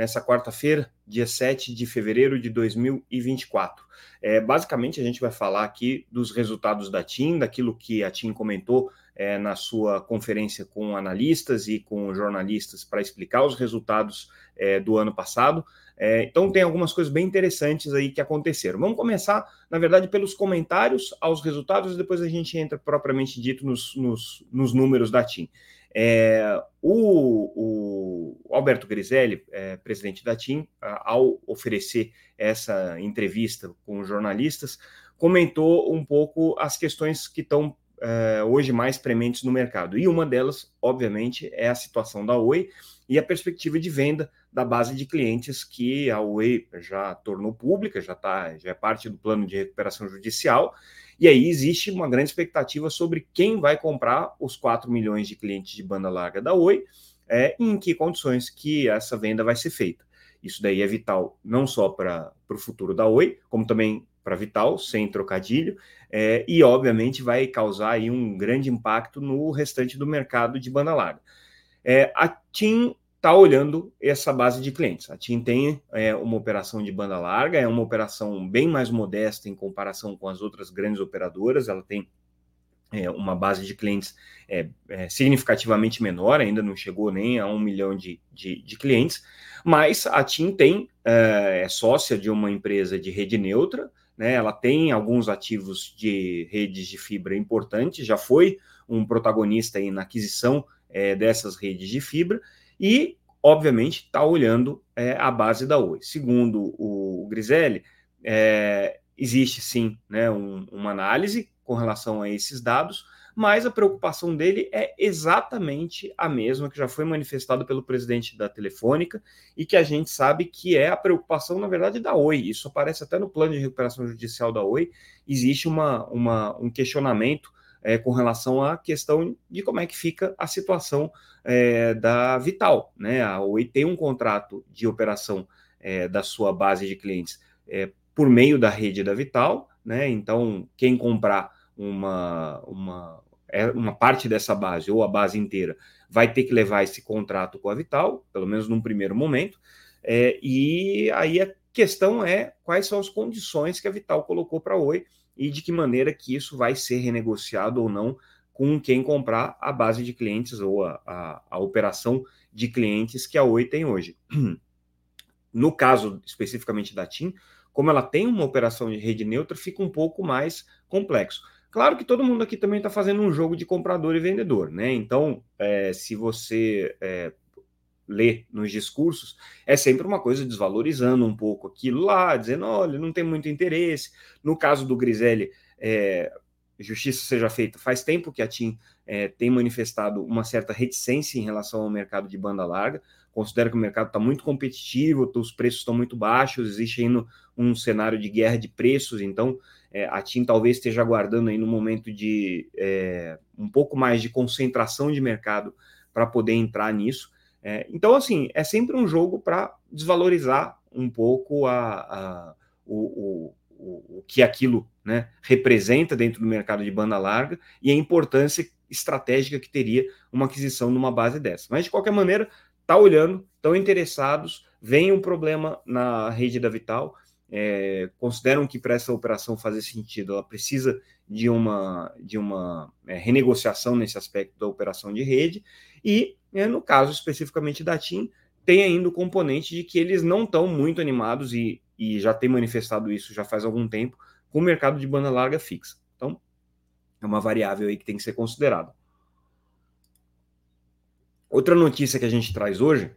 nessa quarta-feira, dia 7 de fevereiro de 2024. É, basicamente, a gente vai falar aqui dos resultados da TIM, daquilo que a TIM comentou é, na sua conferência com analistas e com jornalistas para explicar os resultados é, do ano passado. É, então tem algumas coisas bem interessantes aí que aconteceram. Vamos começar, na verdade, pelos comentários aos resultados, depois a gente entra propriamente dito nos, nos, nos números da TIM. É, o, o, Alberto Griselli, é, presidente da TIM, ao oferecer essa entrevista com jornalistas, comentou um pouco as questões que estão é, hoje mais prementes no mercado. E uma delas, obviamente, é a situação da Oi e a perspectiva de venda da base de clientes que a Oi já tornou pública, já, tá, já é parte do plano de recuperação judicial. E aí existe uma grande expectativa sobre quem vai comprar os 4 milhões de clientes de banda larga da Oi é, e em que condições que essa venda vai ser feita. Isso daí é vital não só para o futuro da Oi, como também para Vital, sem trocadilho, é, e obviamente vai causar aí um grande impacto no restante do mercado de banda larga. É, a TIM está olhando essa base de clientes. A TIM tem é, uma operação de banda larga, é uma operação bem mais modesta em comparação com as outras grandes operadoras, ela tem é, uma base de clientes é, é, significativamente menor, ainda não chegou nem a um milhão de, de, de clientes, mas a TIM tem, é, é sócia de uma empresa de rede neutra, né, ela tem alguns ativos de redes de fibra importantes, já foi um protagonista aí na aquisição é, dessas redes de fibra, e, obviamente, está olhando é, a base da Oi. Segundo o Griselli, é, existe sim né, um, uma análise com relação a esses dados, mas a preocupação dele é exatamente a mesma que já foi manifestada pelo presidente da Telefônica e que a gente sabe que é a preocupação, na verdade, da Oi. Isso aparece até no plano de recuperação judicial da Oi. Existe uma, uma um questionamento é, com relação à questão de como é que fica a situação é, da Vital. Né? A Oi tem um contrato de operação é, da sua base de clientes é, por meio da rede da Vital, né? então quem comprar uma, uma, é, uma parte dessa base ou a base inteira vai ter que levar esse contrato com a Vital, pelo menos num primeiro momento, é, e aí a questão é quais são as condições que a Vital colocou para a Oi e de que maneira que isso vai ser renegociado ou não com quem comprar a base de clientes ou a, a, a operação de clientes que a Oi tem hoje. No caso especificamente da TIM, como ela tem uma operação de rede neutra, fica um pouco mais complexo. Claro que todo mundo aqui também está fazendo um jogo de comprador e vendedor, né? Então, é, se você é, lê nos discursos, é sempre uma coisa desvalorizando um pouco aquilo lá, dizendo, olha, não tem muito interesse. No caso do Griselli, é, justiça seja feita, faz tempo que a TIM é, tem manifestado uma certa reticência em relação ao mercado de banda larga, considera que o mercado está muito competitivo, os preços estão muito baixos, existe ainda um cenário de guerra de preços, então é, a TIM talvez esteja aguardando aí no momento de é, um pouco mais de concentração de mercado para poder entrar nisso. É, então, assim, é sempre um jogo para desvalorizar um pouco a, a o, o, o, que aquilo né, representa dentro do mercado de banda larga e a importância estratégica que teria uma aquisição numa base dessa. Mas, de qualquer maneira, está olhando, estão interessados, vem um problema na rede da Vital, é, consideram que para essa operação fazer sentido, ela precisa de uma, de uma é, renegociação nesse aspecto da operação de rede, e é, no caso especificamente da TIM, tem ainda o componente de que eles não estão muito animados e, e já tem manifestado isso já faz algum tempo com o mercado de banda larga fixa. Então, é uma variável aí que tem que ser considerada. Outra notícia que a gente traz hoje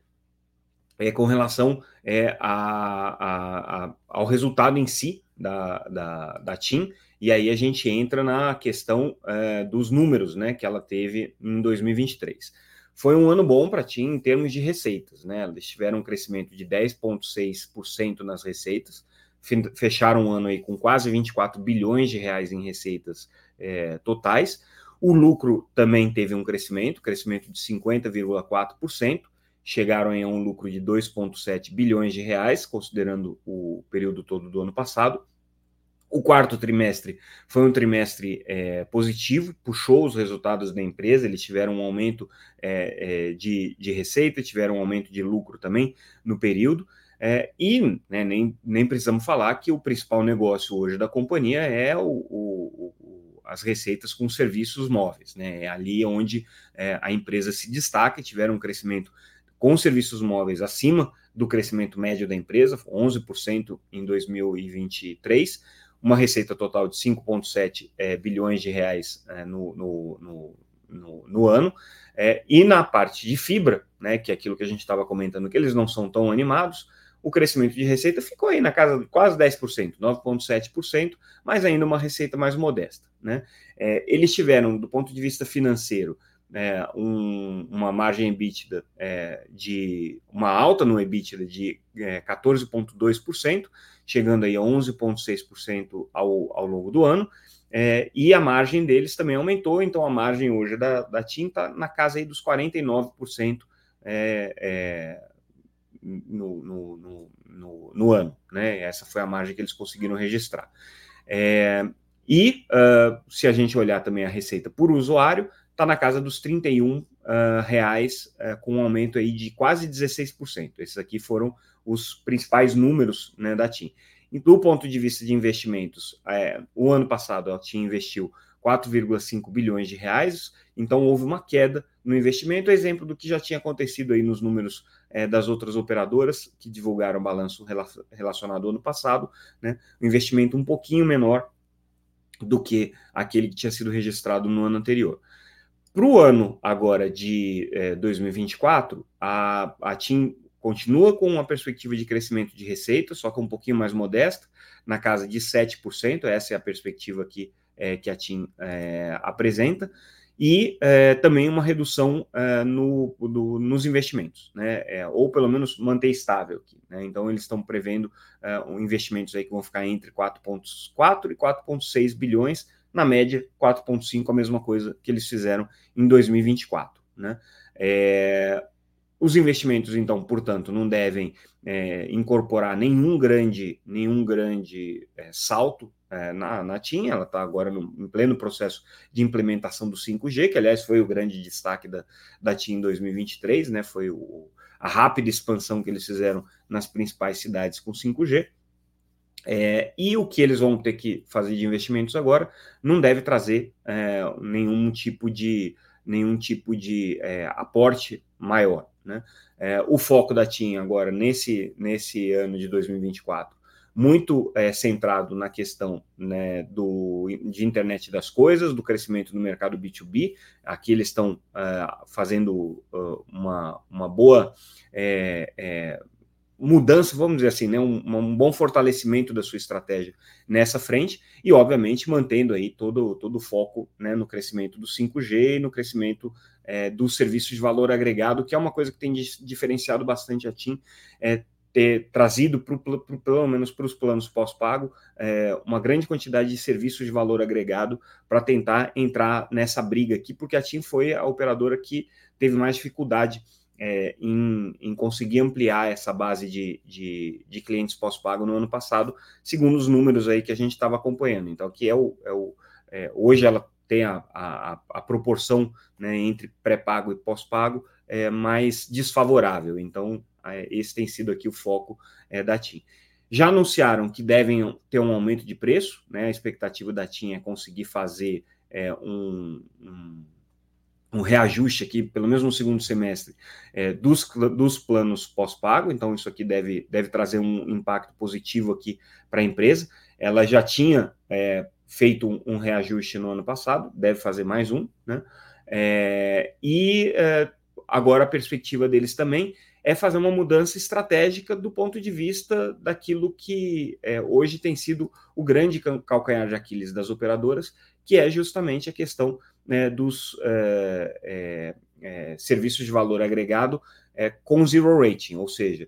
é com relação é, a, a, a, ao resultado em si da, da, da TIM, e aí a gente entra na questão é, dos números né, que ela teve em 2023. Foi um ano bom para a TIM em termos de receitas, né? Eles tiveram um crescimento de 10,6% nas receitas, fecharam o ano aí com quase 24 bilhões de reais em receitas é, totais. O lucro também teve um crescimento, crescimento de 50,4%, chegaram a um lucro de 2,7 bilhões de reais, considerando o período todo do ano passado. O quarto trimestre foi um trimestre é, positivo, puxou os resultados da empresa, eles tiveram um aumento é, é, de, de receita, tiveram um aumento de lucro também no período. É, e né, nem, nem precisamos falar que o principal negócio hoje da companhia é o, o, o, as receitas com serviços móveis. Né? É ali onde é, a empresa se destaca, tiveram um crescimento com serviços móveis acima do crescimento médio da empresa, 11% em 2023 uma receita total de 5,7 é, bilhões de reais é, no, no, no, no, ano. É, e na parte de fibra, né, que é aquilo que a gente estava comentando, que eles não são tão animados, o crescimento de receita ficou aí na casa de quase 10%, 9,7%, mas ainda uma receita mais modesta. Né? Eles tiveram, do ponto de vista financeiro, é, um, uma margem EBITDA é, de uma alta no EBITDA de é, 14,2%, chegando aí a 11,6% ao, ao longo do ano, é, e a margem deles também aumentou, então a margem hoje da, da está na casa aí dos 49% é, é, no, no, no, no, ano, né? Essa foi a margem que eles conseguiram registrar. E uh, se a gente olhar também a receita por usuário, está na casa dos 31 uh, ah, reais, uh, com um aumento aí de quase 16%. Esses aqui foram os principais números né, da TIM. Do ponto de vista de investimentos, é, o ano passado a TIM investiu 4,5 bilhões de reais, então houve uma queda no investimento, exemplo do que já tinha acontecido aí nos números é, das outras operadoras que divulgaram balanço relacionado ao ano passado, né? Um investimento um pouquinho menor do que aquele que tinha sido registrado no ano anterior. Para o ano agora de é, 2024, a, a TIM continua com uma perspectiva de crescimento de receita, só que um pouquinho mais modesta, na casa de 7%, essa é a perspectiva que, é, que a TIM é, apresenta, e é, também uma redução no, do, nos investimentos, né? É, ou pelo menos manter estável aqui. Né? Então, eles estão prevendo investimentos aí que vão ficar entre 4,4 e 4,6 bilhões, na média 4,5, a mesma coisa que eles fizeram em 2024. Né? É, os investimentos, então, portanto, não devem é, incorporar nenhum grande, nenhum grande é, salto é, na, na TIM, ela está agora no, em pleno processo de implementação do 5G, que aliás foi o grande destaque da, da TIM em 2023, né? Foi o, a rápida expansão que eles fizeram nas principais cidades com 5G. É, e o que eles vão ter que fazer de investimentos agora não deve trazer é, nenhum tipo de nenhum tipo de é, aporte maior. Né? É, o foco da TIM agora nesse, nesse ano de 2024 muito é, centrado na questão né, do, de internet das coisas, do crescimento do mercado B2B. Aqui eles estão uh, fazendo uh, uma, uma boa é, é, mudança, vamos dizer assim, né, um, um, bom fortalecimento da sua estratégia nessa frente e, obviamente, mantendo aí todo, todo o foco né, no crescimento do 5G e no crescimento é, dos serviços de valor agregado, que é uma coisa que tem diferenciado bastante a TIM, é, ter trazido, pro, pro, pelo menos para os planos pós-pago, é, uma grande quantidade de serviços de valor agregado para tentar entrar nessa briga aqui, porque a TIM foi a operadora que teve mais dificuldade é, em, em, conseguir ampliar essa base de, de, de clientes pós-pago no ano passado, segundo os números aí que a gente estava acompanhando. Então, que é o, é o é, hoje ela tem a, a, a proporção né, entre pré-pago e pós-pago é, mais desfavorável. Então, é, esse tem sido aqui o foco é, da TIM. Já anunciaram que devem ter um aumento de preço, né? A expectativa da TIM é conseguir fazer um, um um reajuste aqui, pelo menos no segundo semestre, é, dos, dos planos pós-pago, então isso aqui deve, deve trazer um impacto positivo aqui para a empresa. Ela já tinha é, feito um, um, reajuste no ano passado, deve fazer mais um, né? É, e é, agora a perspectiva deles também é fazer uma mudança estratégica do ponto de vista daquilo que é, hoje tem sido o grande calcanhar de Aquiles das operadoras, que é justamente a questão né, dos é, é, serviços de valor agregado com zero rating, ou seja,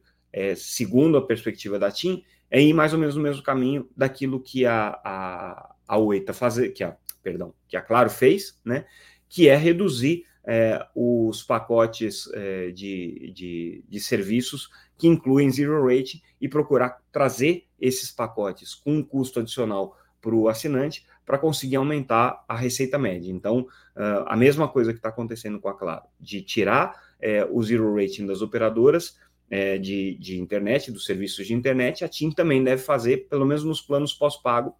segundo a perspectiva da TIM, é ir mais ou menos no mesmo caminho daquilo que a, a, a tá fazer, que a, perdão, que a Claro fez, né? Que é reduzir é, os pacotes é, de, de, de, serviços que incluem zero rate e procurar trazer esses pacotes com um custo adicional para o assinante para conseguir aumentar a receita média. Então, uh, a mesma coisa que está acontecendo com a Claro, de tirar é, o zero rating das operadoras é, de, de internet, dos serviços de internet, a TIM também deve fazer, pelo menos nos planos pós-pago,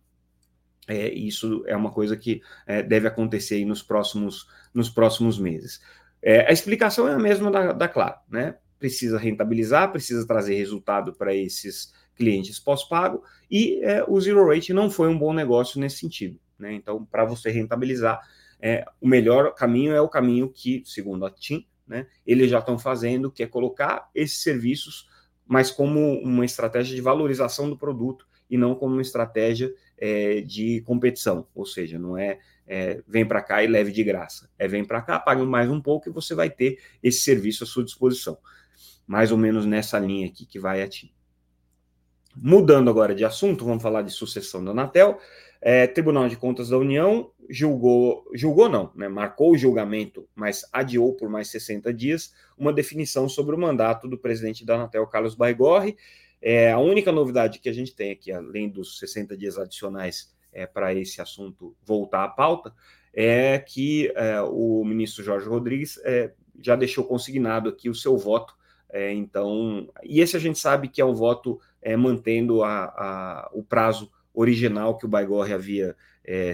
é, isso é uma coisa que é, deve acontecer nos próximos, nos próximos meses. É, a explicação é a mesma da, da Claro, né? Precisa rentabilizar, precisa trazer resultado para esses clientes pós-pago e é, o zero rate não foi um bom negócio nesse sentido. Né? Então, para você rentabilizar, é, o melhor caminho é o caminho que, segundo a TIM, né, eles já estão fazendo, que é colocar esses serviços, mas como uma estratégia de valorização do produto e não como uma estratégia é, de competição, ou seja, não é, é vem para cá e leve de graça, é vem para cá, pague mais um pouco e você vai ter esse serviço à sua disposição. Mais ou menos nessa linha aqui que vai a ti. Mudando agora de assunto, vamos falar de sucessão da Anatel. É, Tribunal de Contas da União julgou, julgou não, né, marcou o julgamento, mas adiou por mais 60 dias uma definição sobre o mandato do presidente da Anatel, Carlos Baigorre, é, a única novidade que a gente tem aqui, além dos 60 dias adicionais é, para esse assunto voltar à pauta, é que é, o ministro Jorge Rodrigues é, já deixou consignado aqui o seu voto. É, então, e esse a gente sabe que é um voto é, mantendo a, a, o prazo original que o Baigorre havia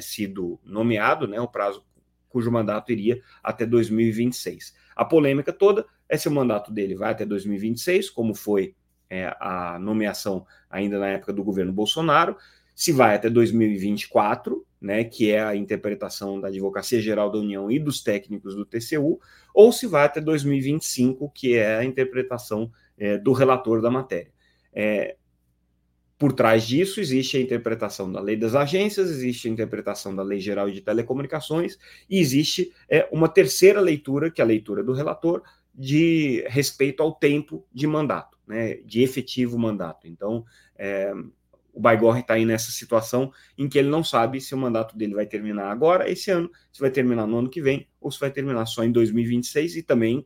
sido nomeado, né, o prazo cujo mandato iria até 2026. A polêmica toda é se o mandato dele vai até 2026, como foi é, a nomeação ainda na época do governo Bolsonaro, se vai até 2024, né, que é a interpretação da Advocacia Geral da União e dos técnicos do TCU, ou se vai até 2025, que é a interpretação é, do relator da matéria. É, por trás disso, existe a interpretação da lei das agências, existe a interpretação da lei geral de telecomunicações, e existe é, uma terceira leitura, que é a leitura do relator, de respeito ao tempo de mandato né, de efetivo mandato. Então, é, o Baigorre está aí nessa situação em que ele não sabe se o mandato dele vai terminar agora, esse ano, se vai terminar no ano que vem, ou se vai terminar só em 2026, e também,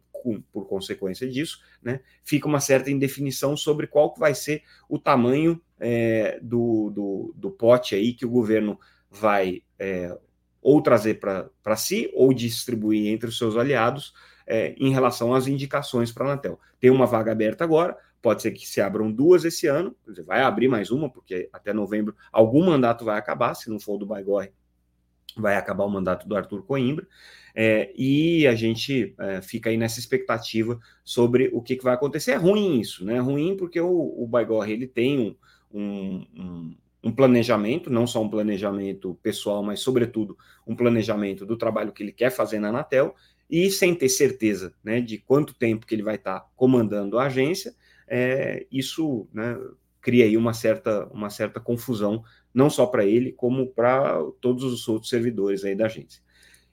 por consequência disso, né, fica uma certa indefinição sobre qual vai ser o tamanho é, do, do, do, pote aí que o governo vai é, ou trazer para si, ou distribuir entre os seus aliados, é, em relação às indicações para a Anatel. Tem uma vaga aberta agora, pode ser que se abram duas esse ano, vai abrir mais uma, porque até novembro algum mandato vai acabar, se não for do Baigorre, vai acabar o mandato do Arthur Coimbra, é, e a gente é, fica aí nessa expectativa sobre o que, que, vai acontecer. É ruim isso, né? É ruim porque o, o Baigorre ele tem um, um, um, planejamento, não só um planejamento pessoal, mas sobretudo um planejamento do trabalho que ele quer fazer na Anatel, e sem ter certeza né, de quanto tempo que ele vai estar comandando a agência, é, isso né, cria aí uma certa, uma certa confusão, não só para ele, como para todos os outros servidores aí da agência.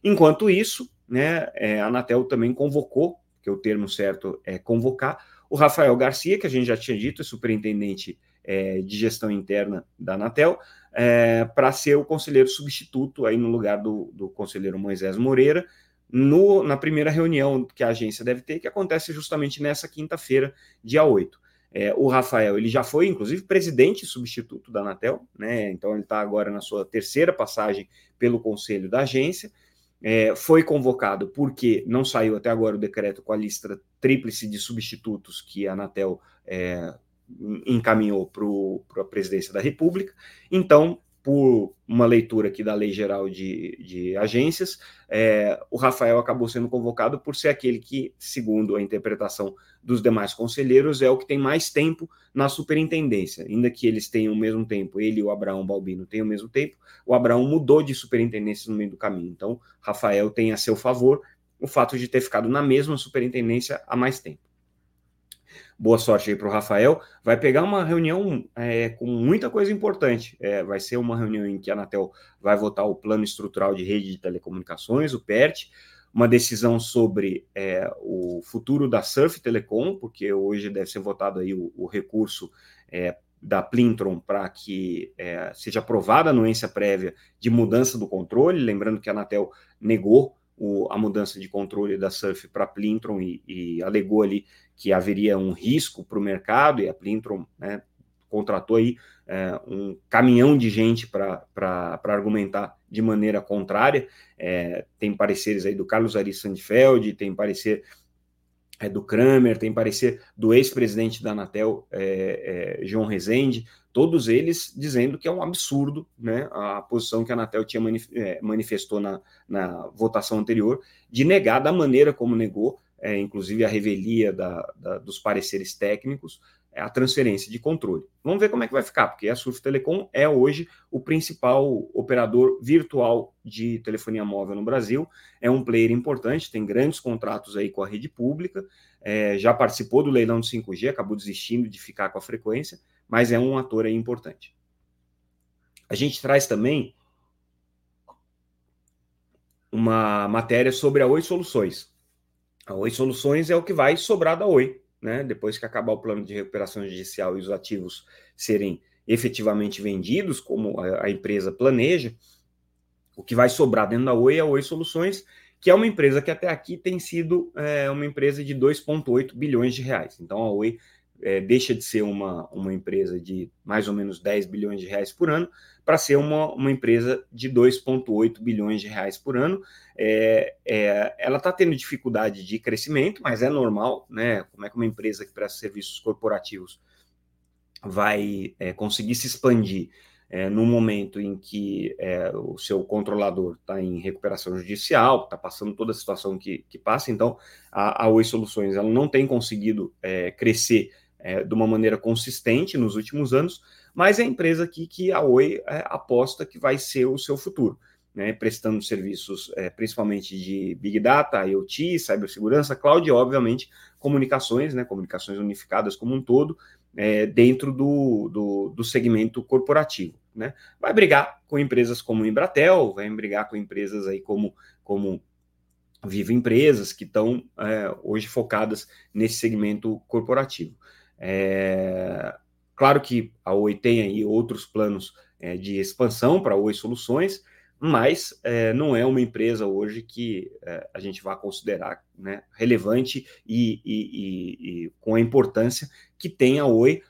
Enquanto isso, né, é, a Anatel também convocou, que o termo certo é convocar, o Rafael Garcia, que a gente já tinha dito, é superintendente é, de gestão interna da Anatel, é, para ser o conselheiro substituto aí no lugar do, do conselheiro Moisés Moreira, no, na primeira reunião que a agência deve ter, que acontece justamente nessa quinta-feira, dia 8. É, o Rafael, ele já foi, inclusive, presidente substituto da Anatel, né? Então ele está agora na sua terceira passagem pelo conselho da agência. É, foi convocado porque não saiu até agora o decreto com a lista tríplice de substitutos que a Anatel é, encaminhou para a presidência da República. Então, por uma leitura aqui da Lei Geral de, de Agências, é, o Rafael acabou sendo convocado por ser aquele que, segundo a interpretação dos demais conselheiros, é o que tem mais tempo na superintendência. Ainda que eles tenham o mesmo tempo, ele e o Abraão Balbino têm o mesmo tempo, o Abraão mudou de superintendência no meio do caminho. Então, Rafael tem a seu favor o fato de ter ficado na mesma superintendência há mais tempo boa sorte aí para o Rafael. Vai pegar uma reunião é, com muita coisa importante. É, vai ser uma reunião em que a Anatel vai votar o Plano Estrutural de Rede de Telecomunicações, o PERT, uma decisão sobre é, o futuro da Surf Telecom, porque hoje deve ser votado aí o, o recurso é, da Plintron para que é, seja aprovada a anuência prévia de mudança do controle, lembrando que a Anatel negou o, a mudança de controle da Surf para a Plintron e, e, alegou ali que haveria um risco para o mercado, e a Plintron né, contratou aí é, um caminhão de gente para argumentar de maneira contrária. É, tem pareceres aí do Carlos Ari Sandfeld, tem parecer é, do Kramer, tem parecer do ex-presidente da Anatel, é, é, João Rezende, todos eles dizendo que é um absurdo né, a posição que a Anatel tinha manif é, manifestou na, na votação anterior, de negar da maneira como negou, é, inclusive a revelia da, da, dos pareceres técnicos, a transferência de controle. Vamos ver como é que vai ficar, porque a Surf Telecom é hoje o principal operador virtual de telefonia móvel no Brasil, é um player importante, tem grandes contratos aí com a rede pública, é, já participou do leilão de 5G, acabou desistindo de ficar com a frequência, mas é um ator aí importante. A gente traz também uma matéria sobre a Oi Soluções. A Oi Soluções é o que vai sobrar da Oi né, depois que acabar o plano de recuperação judicial e os ativos serem efetivamente vendidos, como a, empresa planeja, o que vai sobrar dentro da Oi é a Oi Soluções, que é uma empresa que até aqui tem sido é, uma empresa de 2,8 bilhões de reais. Então a Oi é, deixa de ser uma, uma empresa de mais ou menos 10 bilhões de reais por ano para ser uma, uma empresa de 2,8 bilhões de reais por ano. É, é, ela está tendo dificuldade de crescimento, mas é normal, né? Como é que uma empresa que presta serviços corporativos vai é, conseguir se expandir é, no momento em que é, o seu controlador está em recuperação judicial, está passando toda a situação que, que passa, então a, a Oi Soluções ela não tem conseguido é, crescer é, de uma maneira consistente nos últimos anos, mas é a empresa aqui que a Oi é, aposta que vai ser o seu futuro, né, prestando serviços é, principalmente de Big Data, IoT, cibersegurança, cloud e, obviamente, comunicações, né, comunicações unificadas como um todo, é, dentro do, do, do, segmento corporativo. Né? Vai brigar com empresas como Embratel, vai brigar com empresas aí como, como Viva Empresas, que estão é, hoje focadas nesse segmento corporativo. É, claro que a Oi tem aí outros planos é, de expansão para a Oi Soluções, mas é, não é uma empresa hoje que é, a gente vai considerar né, relevante e, e, e, e, com a importância que tem a Oi,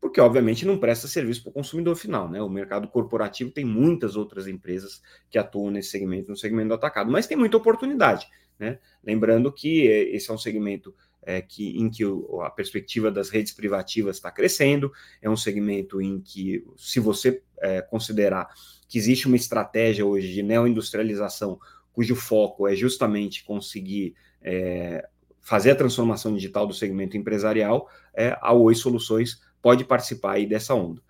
porque obviamente não presta serviço para o consumidor final. Né? O mercado corporativo tem muitas outras empresas que atuam nesse segmento, no segmento do atacado, mas tem muita oportunidade. Né? Lembrando que é, esse é um segmento é, que, em que o, a perspectiva das redes privativas está crescendo, é um segmento em que, se você é, considerar que existe uma estratégia hoje de neoindustrialização, cujo foco é justamente conseguir é, fazer a transformação digital do segmento empresarial, é, a Oi Soluções pode participar aí dessa onda.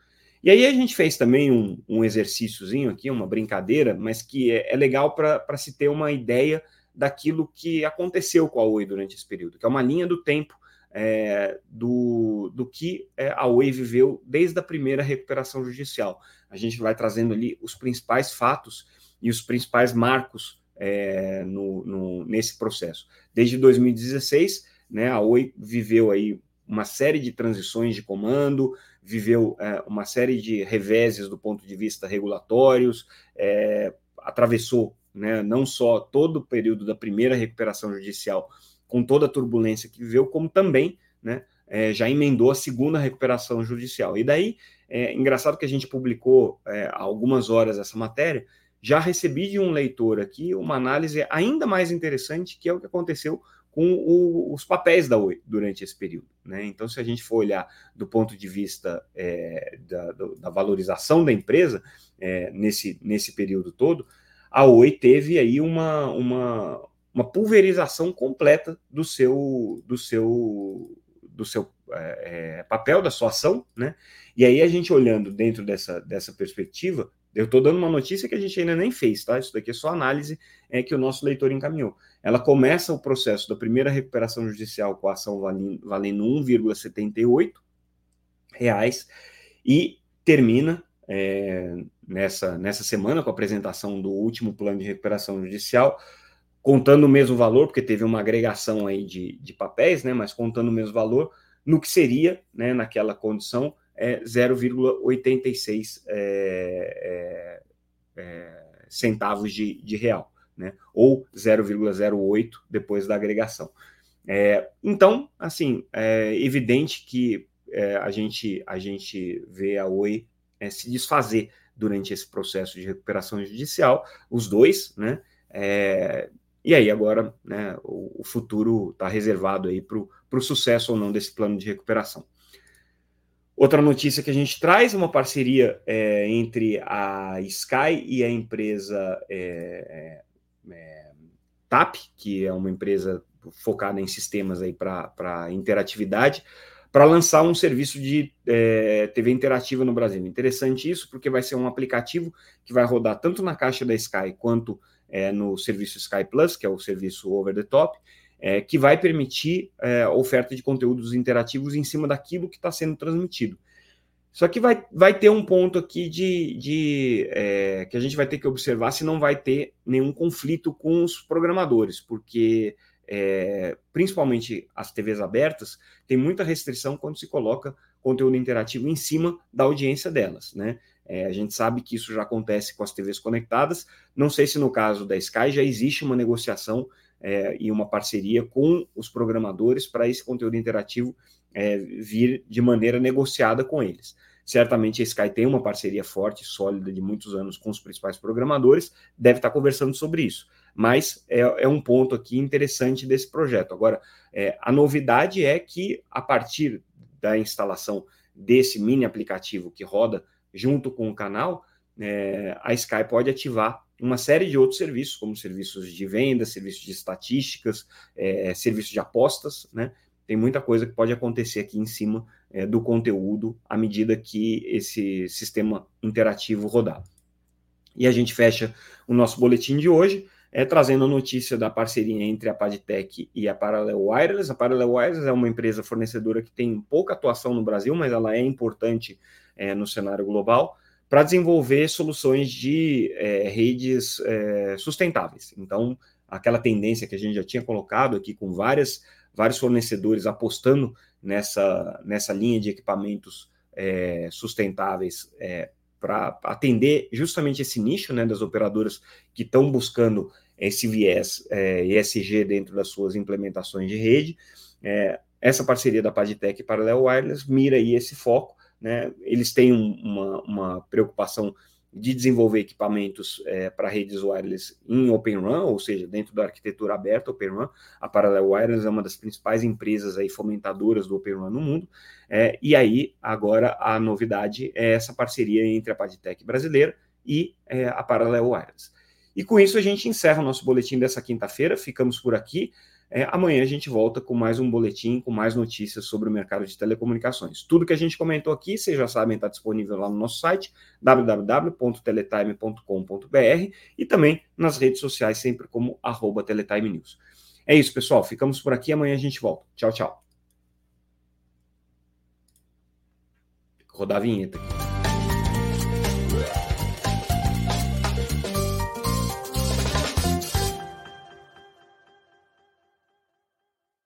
E aí a gente fez também um, um exercíciozinho aqui, uma brincadeira, mas que é, é legal para se ter uma ideia daquilo que aconteceu com a Oi durante esse período, que é uma linha do tempo é, do, do que é, a Oi viveu desde a primeira recuperação judicial. A gente vai trazendo ali os principais fatos e os principais marcos é, no, no, nesse processo. Desde 2016, né, a Oi viveu aí uma série de transições de comando, viveu é, uma série de reveses do ponto de vista regulatórios, é, atravessou né, não só todo o período da primeira recuperação judicial, com toda a turbulência que viveu, como também né, é, já emendou a segunda recuperação judicial. E daí, é engraçado que a gente publicou é, há algumas horas essa matéria, já recebi de um leitor aqui uma análise ainda mais interessante, que é o que aconteceu com o, os papéis da Oi durante esse período. Né? Então, se a gente for olhar do ponto de vista é, da, da, valorização da empresa é, nesse, nesse período todo, a Oi teve aí uma, uma, uma pulverização completa do seu do seu do seu é, é, papel da sua ação, né? E aí a gente olhando dentro dessa, dessa perspectiva, eu estou dando uma notícia que a gente ainda nem fez, tá? Isso daqui é só análise é, que o nosso leitor encaminhou. Ela começa o processo da primeira recuperação judicial com a ação valendo, valendo 1,78 reais e termina é, nessa, nessa semana com a apresentação do último plano de recuperação judicial, contando o mesmo valor, porque teve uma agregação aí de, de papéis, né, mas contando o mesmo valor, no que seria, né, naquela condição, é 0,86 é, é, é, centavos de, de real, né? ou 0,08 depois da agregação. É, então, assim, é evidente que é, a, gente, a gente vê a Oi é, se desfazer durante esse processo de recuperação judicial, os dois, né? É, e aí agora né, o, o futuro está reservado aí para o sucesso ou não desse plano de recuperação. Outra notícia que a gente traz, uma parceria é, entre a Sky e a empresa é, é, é TAP, que é uma empresa focada em sistemas aí para interatividade, para lançar um serviço de é, TV interativa no Brasil. Interessante isso, porque vai ser um aplicativo que vai rodar tanto na caixa da Sky quanto é, no serviço Sky Plus, que é o serviço over the top, é, que vai permitir é, oferta de conteúdos interativos em cima daquilo que está sendo transmitido. Só que vai, vai ter um ponto aqui de, de é, que a gente vai ter que observar se não vai ter nenhum conflito com os programadores, porque é, principalmente as TVs abertas, tem muita restrição quando se coloca conteúdo interativo em cima da audiência delas, né? É, a gente sabe que isso já acontece com as TVs conectadas. Não sei se no caso da Sky já existe uma negociação é, e uma parceria com os programadores para esse conteúdo interativo é, vir de maneira negociada com eles. Certamente a Sky tem uma parceria forte, sólida de muitos anos com os principais programadores, deve estar conversando sobre isso mas é, é um ponto aqui interessante desse projeto. Agora, é, a novidade é que a partir da instalação desse mini aplicativo que roda junto com o canal, é, a Sky pode ativar uma série de outros serviços, como serviços de venda, serviços de estatísticas, é, serviços de apostas, né? Tem muita coisa que pode acontecer aqui em cima é, do conteúdo à medida que esse sistema interativo rodar. E a gente fecha o nosso boletim de hoje é, trazendo a notícia da parceria entre a Padtech e a Parallel Wireless. A Parallel Wireless é uma empresa fornecedora que tem pouca atuação no Brasil, mas ela é importante é, no cenário global para desenvolver soluções de é, redes é, sustentáveis. Então, aquela tendência que a gente já tinha colocado aqui com várias, vários fornecedores apostando nessa, nessa linha de equipamentos é, sustentáveis é, para atender justamente esse nicho né, das operadoras que estão buscando esse viés é, ESG dentro das suas implementações de rede. É, essa parceria da Padtech e Parallel Wireless mira aí esse foco. Né? Eles têm um, uma, uma preocupação de desenvolver equipamentos é, para redes wireless em Open RAN, ou seja, dentro da arquitetura aberta Open RAN. A Parallel Wireless é uma das principais empresas aí fomentadoras do Open RAN no mundo. É, e aí, agora, a novidade é essa parceria entre a Padtech brasileira e é, a Parallel Wireless. E com isso a gente encerra o nosso boletim dessa quinta-feira. Ficamos por aqui. É, amanhã a gente volta com mais um boletim, com mais notícias sobre o mercado de telecomunicações. Tudo que a gente comentou aqui, vocês já sabem, está disponível lá no nosso site, www.teletime.com.br e também nas redes sociais, sempre como arroba Teletime News. É isso, pessoal. Ficamos por aqui. Amanhã a gente volta. Tchau, tchau. Rodar a vinheta aqui.